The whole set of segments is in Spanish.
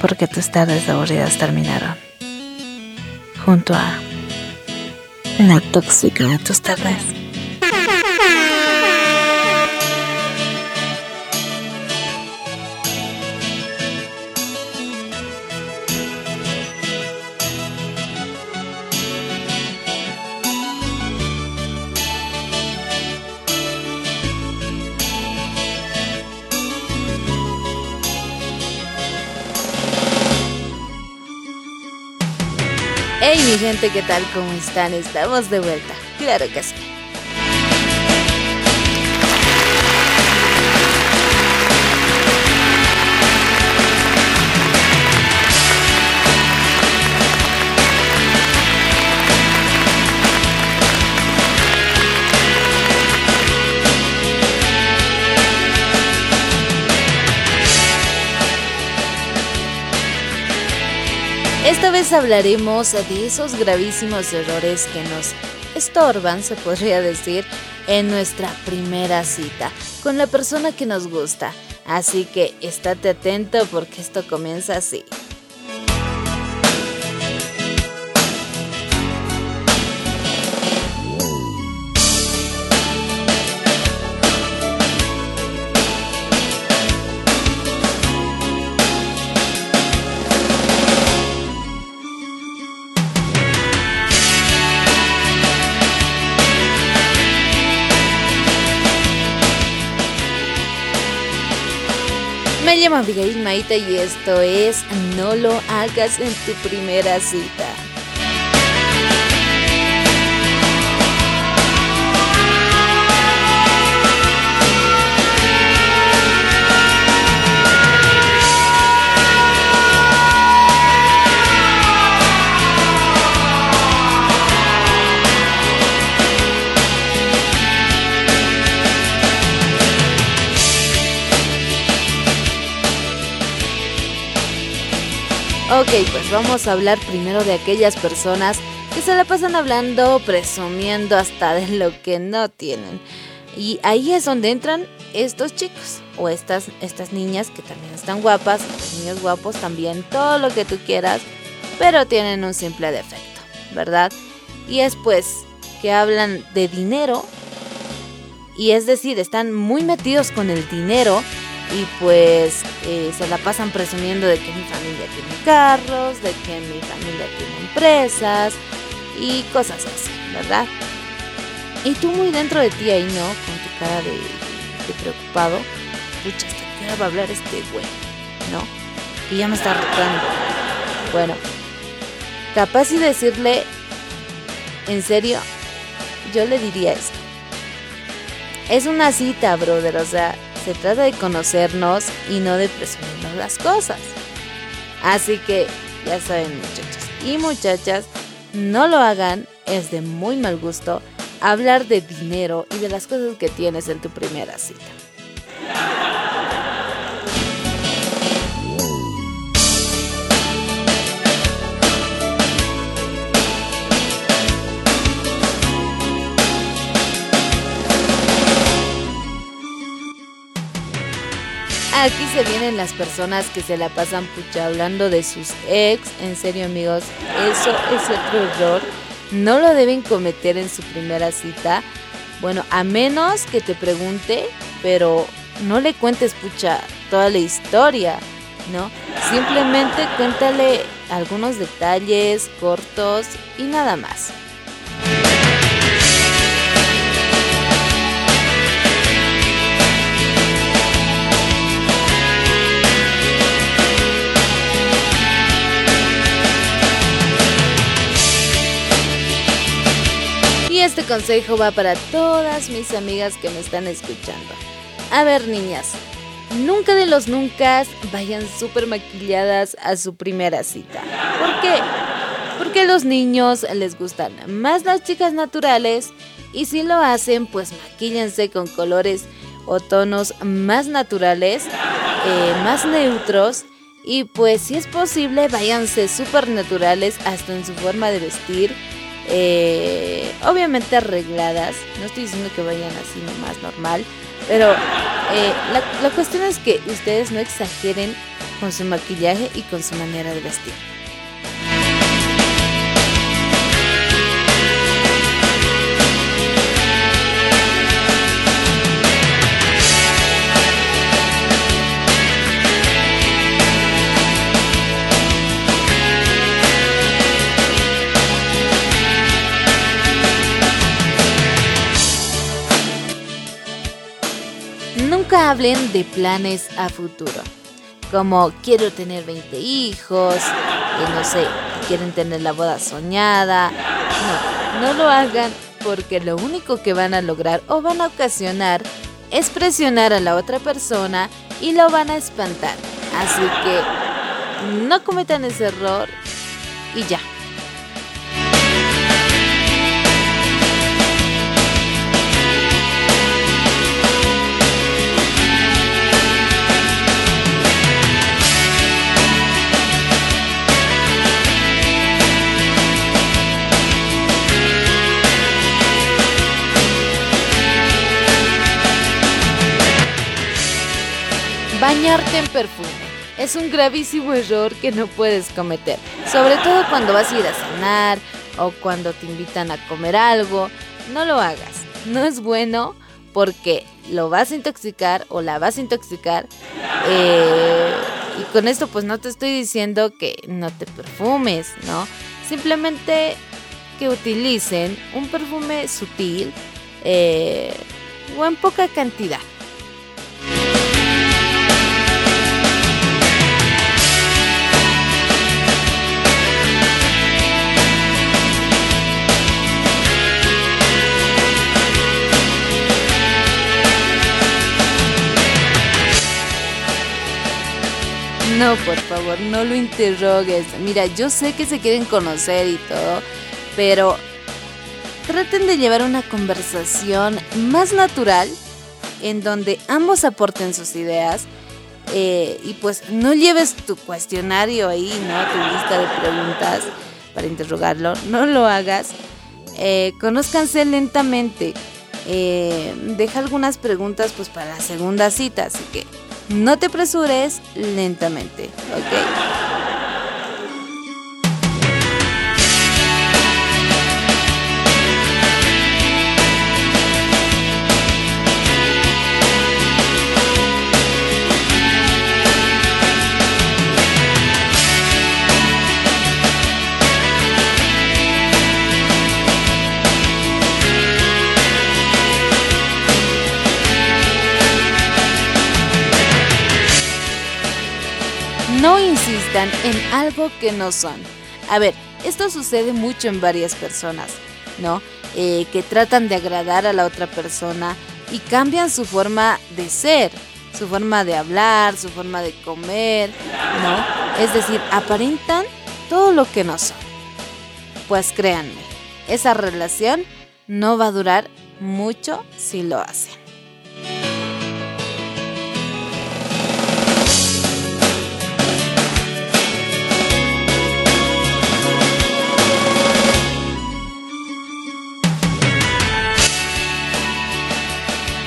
porque tus tardes aburridas terminaron. Junto a la tóxica de tus tardes. Hey mi gente, ¿qué tal? ¿Cómo están? Estamos de vuelta. Claro que sí. Hablaremos de esos gravísimos errores que nos estorban, se podría decir, en nuestra primera cita con la persona que nos gusta. Así que estate atento porque esto comienza así. Abigail Maita y esto es No lo hagas en tu primera cita. Ok, pues vamos a hablar primero de aquellas personas que se la pasan hablando, presumiendo hasta de lo que no tienen. Y ahí es donde entran estos chicos o estas, estas niñas que también están guapas, niños guapos también, todo lo que tú quieras, pero tienen un simple defecto, ¿verdad? Y es pues que hablan de dinero y es decir, están muy metidos con el dinero y pues eh, se la pasan presumiendo de que mi familia tiene carros, de que mi familia tiene empresas y cosas así, ¿verdad? Y tú muy dentro de ti ahí, ¿no? Con tu cara de, preocupado. Pucha, ¿hasta qué va a hablar este güey? ¿No? Que ya me está rotando. Bueno, capaz y decirle, en serio, yo le diría esto. Es una cita, brother, o sea, se trata de conocernos y no de presumirnos las cosas. Así que ya saben muchachos y muchachas, no lo hagan, es de muy mal gusto hablar de dinero y de las cosas que tienes en tu primera cita. Vienen las personas que se la pasan pucha hablando de sus ex. En serio, amigos, eso es otro error. No lo deben cometer en su primera cita. Bueno, a menos que te pregunte, pero no le cuentes pucha toda la historia, ¿no? Simplemente cuéntale algunos detalles cortos y nada más. Este consejo va para todas mis amigas que me están escuchando. A ver, niñas, nunca de los nunca vayan súper maquilladas a su primera cita. ¿Por qué? Porque a los niños les gustan más las chicas naturales y si lo hacen, pues maquíllense con colores o tonos más naturales, eh, más neutros y pues si es posible, váyanse súper naturales hasta en su forma de vestir eh, obviamente arregladas. No estoy diciendo que vayan así nomás normal, Pero eh, la, la cuestión es que ustedes no exageren con su maquillaje y con su manera de vestir. Hablen de planes a futuro, como quiero tener 20 hijos, y no sé, quieren tener la boda soñada. No, no lo hagan porque lo único que van a lograr o van a ocasionar es presionar a la otra persona y lo van a espantar. Así que no cometan ese error y ya. Bañarte en perfume es un gravísimo error que no puedes cometer, sobre todo cuando vas a ir a cenar o cuando te invitan a comer algo. No lo hagas, no es bueno porque lo vas a intoxicar o la vas a intoxicar. Eh, y con esto pues no te estoy diciendo que no te perfumes, ¿no? Simplemente que utilicen un perfume sutil eh, o en poca cantidad. No, por favor, no lo interrogues. Mira, yo sé que se quieren conocer y todo, pero traten de llevar una conversación más natural en donde ambos aporten sus ideas eh, y pues no lleves tu cuestionario ahí, ¿no? Tu lista de preguntas para interrogarlo, no lo hagas. Eh, conózcanse lentamente. Eh, deja algunas preguntas pues para la segunda cita, así que no te apresures lentamente, ¿ok? En algo que no son. A ver, esto sucede mucho en varias personas, ¿no? Eh, que tratan de agradar a la otra persona y cambian su forma de ser, su forma de hablar, su forma de comer, ¿no? Es decir, aparentan todo lo que no son. Pues créanme, esa relación no va a durar mucho si lo hacen.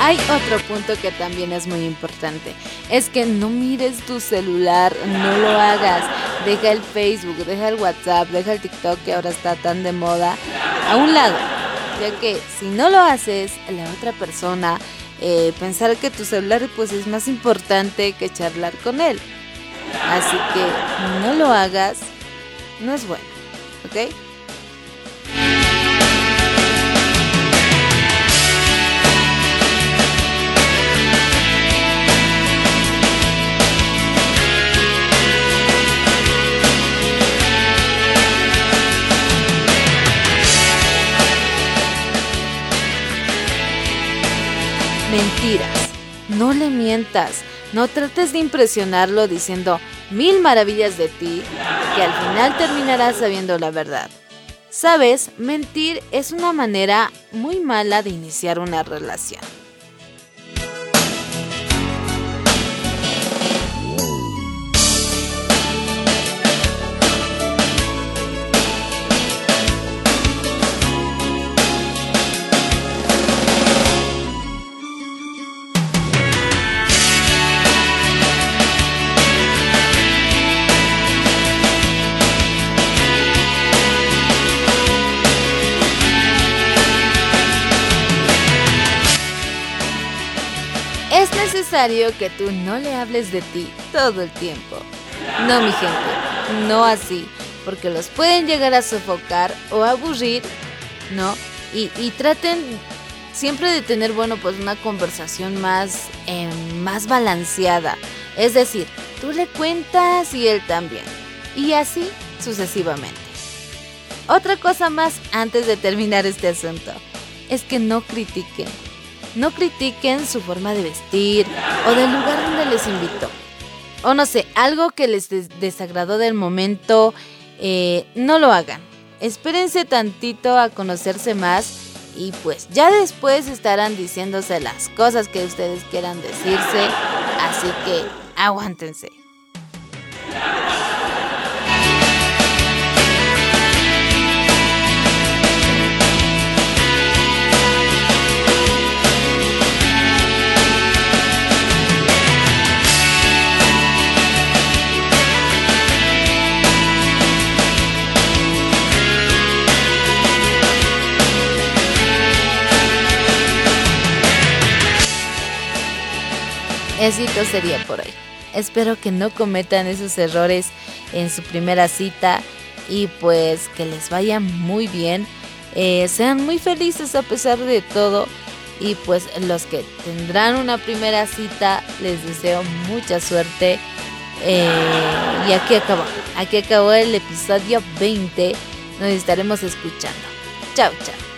Hay otro punto que también es muy importante. Es que no mires tu celular, no lo hagas. Deja el Facebook, deja el WhatsApp, deja el TikTok que ahora está tan de moda a un lado. Ya que si no lo haces, la otra persona eh, pensar que tu celular pues es más importante que charlar con él. Así que no lo hagas, no es bueno, ¿ok? Mentiras. No le mientas. No trates de impresionarlo diciendo mil maravillas de ti, que al final terminarás sabiendo la verdad. Sabes, mentir es una manera muy mala de iniciar una relación. Necesario que tú no le hables de ti todo el tiempo. No, mi gente, no así, porque los pueden llegar a sofocar o aburrir, ¿no? Y, traten siempre de tener, bueno, pues una conversación más, em, más balanceada. Es decir, tú le cuentas y él también. Y así sucesivamente. Otra cosa más antes de terminar este asunto es que no critiquen. No critiquen su forma de vestir o del lugar donde les invitó. O no sé, algo que les desagradó del momento, eh, no lo hagan. Espérense tantito a conocerse más y pues ya después estarán diciéndose las cosas que ustedes quieran decirse. Así que aguántense. Esito sería por hoy. Espero que no cometan esos errores en su primera cita y pues que les vaya muy bien. Eh, sean muy felices a pesar de todo. Y pues los que tendrán una primera cita, les deseo mucha suerte. Eh, y aquí acabó. Aquí acabó el episodio 20. Nos estaremos escuchando. Chao, chao.